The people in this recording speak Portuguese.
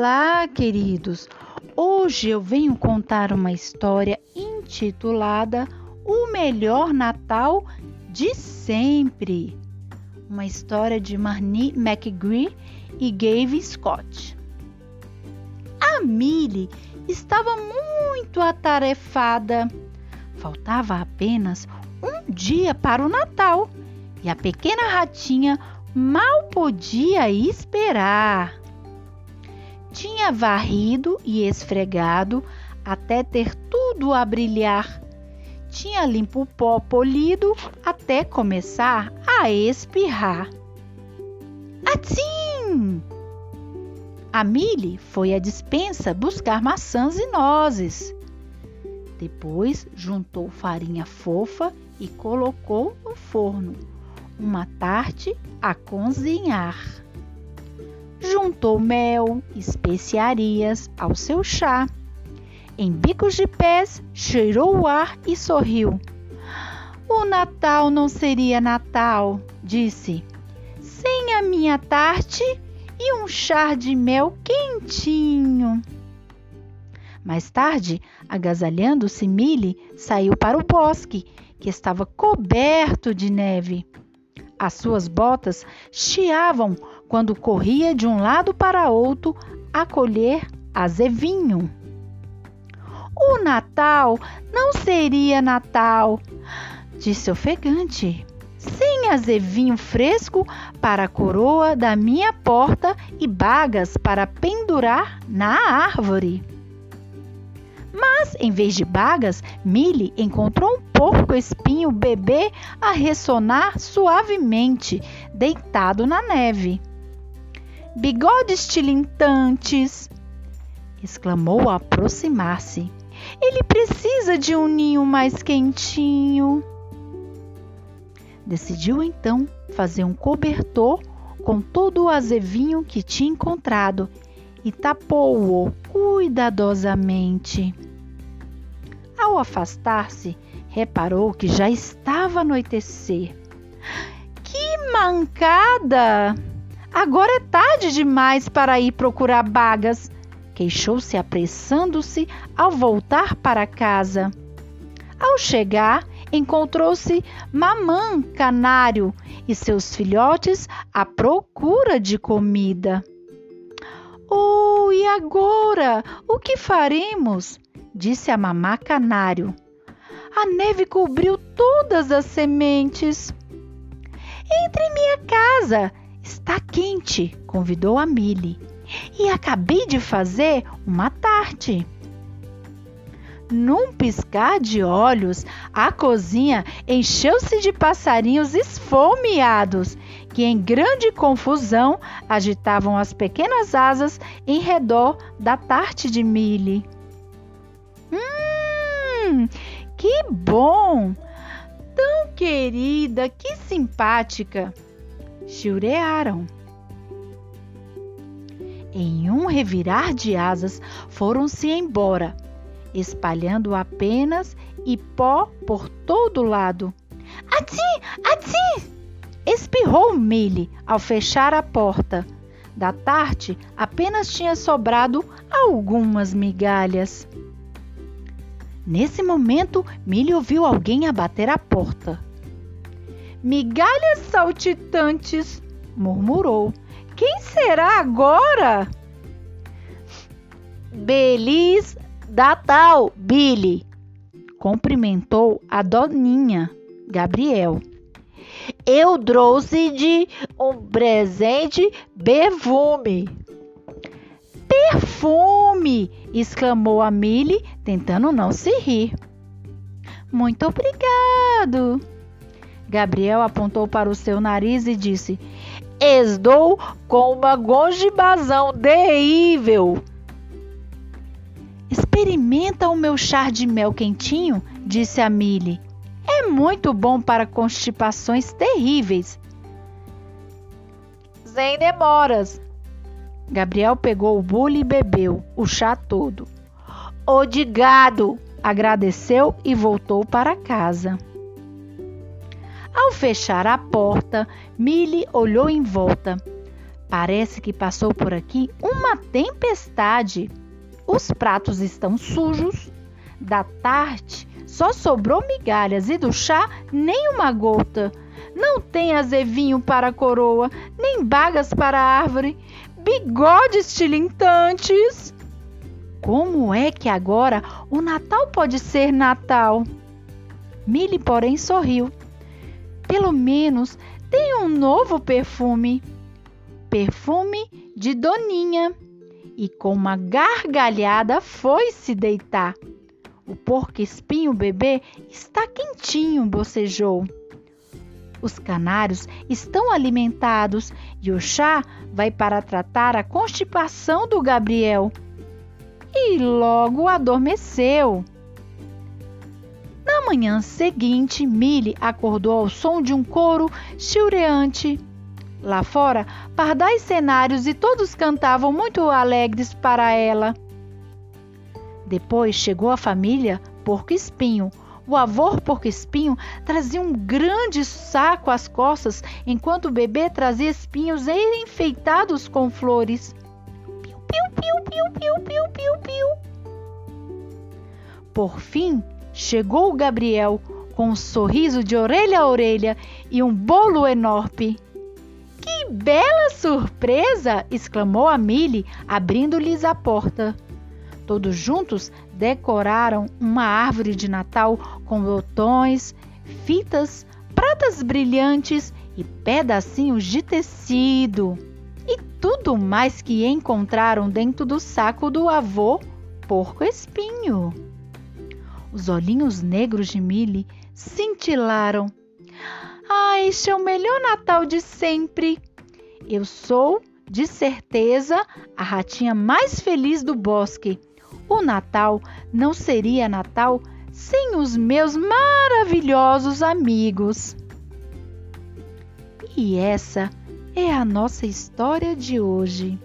Olá, queridos! Hoje eu venho contar uma história intitulada O Melhor Natal de Sempre. Uma história de Marnie McGree e Gave Scott. A Millie estava muito atarefada. Faltava apenas um dia para o Natal e a pequena ratinha mal podia esperar. Tinha varrido e esfregado até ter tudo a brilhar. Tinha limpo o pó polido até começar a espirrar. Atim! A Millie foi à dispensa buscar maçãs e nozes. Depois juntou farinha fofa e colocou no forno uma tarte a cozinhar. Juntou mel, especiarias ao seu chá. Em bicos de pés, cheirou o ar e sorriu. O Natal não seria Natal, disse, sem a minha tarte e um chá de mel quentinho. Mais tarde, agasalhando-se, Millie saiu para o bosque, que estava coberto de neve. As suas botas chiavam quando corria de um lado para outro a colher azevinho. O Natal não seria Natal, disse ofegante, sem azevinho fresco para a coroa da minha porta e bagas para pendurar na árvore. Mas, em vez de bagas, Millie encontrou um porco espinho bebê a ressonar suavemente, deitado na neve. Bigodes tilintantes! exclamou ao aproximar-se. Ele precisa de um ninho mais quentinho. Decidiu então fazer um cobertor com todo o azevinho que tinha encontrado e tapou-o cuidadosamente. Ao afastar-se, reparou que já estava anoitecer. Que mancada! Agora é tarde demais para ir procurar bagas, queixou-se apressando-se ao voltar para casa. Ao chegar, encontrou-se Mamã Canário e seus filhotes à procura de comida. Oh, e agora? O que faremos? disse a mamá canário. A neve cobriu todas as sementes. Entre em minha casa, está quente, convidou a Millie. E acabei de fazer uma tarte. Num piscar de olhos, a cozinha encheu-se de passarinhos esfomeados que, em grande confusão, agitavam as pequenas asas em redor da tarte de Millie. Hum, que bom! Tão querida, que simpática! Chiurearam. Em um revirar de asas, foram-se embora, espalhando apenas e pó por todo lado. Ati! Ati! Espirrou Millie ao fechar a porta. Da tarte apenas tinha sobrado algumas migalhas. Nesse momento, Millie ouviu alguém abater a porta. Migalhas saltitantes, murmurou. Quem será agora? Belis Natal, Billy, cumprimentou a doninha Gabriel. Eu trouxe de um presente perfume. Perfume! exclamou a Millie, tentando não se rir. Muito obrigado. Gabriel apontou para o seu nariz e disse: Estou com uma gongibazão terrível. Experimenta o meu chá de mel quentinho, disse a Millie. É muito bom para constipações terríveis. Sem demoras, Gabriel pegou o bule e bebeu o chá todo. Odigado! Agradeceu e voltou para casa. Ao fechar a porta, Millie olhou em volta. Parece que passou por aqui uma tempestade. Os pratos estão sujos. Da tarte só sobrou migalhas e do chá nem uma gota. Não tem azevinho para a coroa, nem bagas para a árvore, bigodes tilintantes. Como é que agora o Natal pode ser Natal? Milly, porém, sorriu. Pelo menos tem um novo perfume. Perfume de Doninha. E com uma gargalhada foi se deitar. O porco espinho bebê está quentinho, bocejou. Os canários estão alimentados e o chá vai para tratar a constipação do Gabriel. E logo adormeceu. Manhã seguinte, Milly acordou ao som de um coro chilreante. Lá fora, pardais cenários e todos cantavam muito alegres para ela. Depois chegou a família Porco Espinho. O avô Porco Espinho trazia um grande saco às costas, enquanto o bebê trazia espinhos enfeitados com flores. Piu, piu, piu, piu, piu, piu, piu. Por fim, chegou Gabriel com um sorriso de orelha a orelha e um bolo enorme. Que bela surpresa! exclamou a Milly, abrindo-lhes a porta. Todos juntos decoraram uma árvore de Natal com botões, fitas, pratas brilhantes e pedacinhos de tecido. E tudo mais que encontraram dentro do saco do avô Porco Espinho. Os olhinhos negros de Milly cintilaram. Ah, este é o melhor Natal de sempre! Eu sou, de certeza, a ratinha mais feliz do bosque. O Natal não seria Natal sem os meus maravilhosos amigos. E essa é a nossa história de hoje.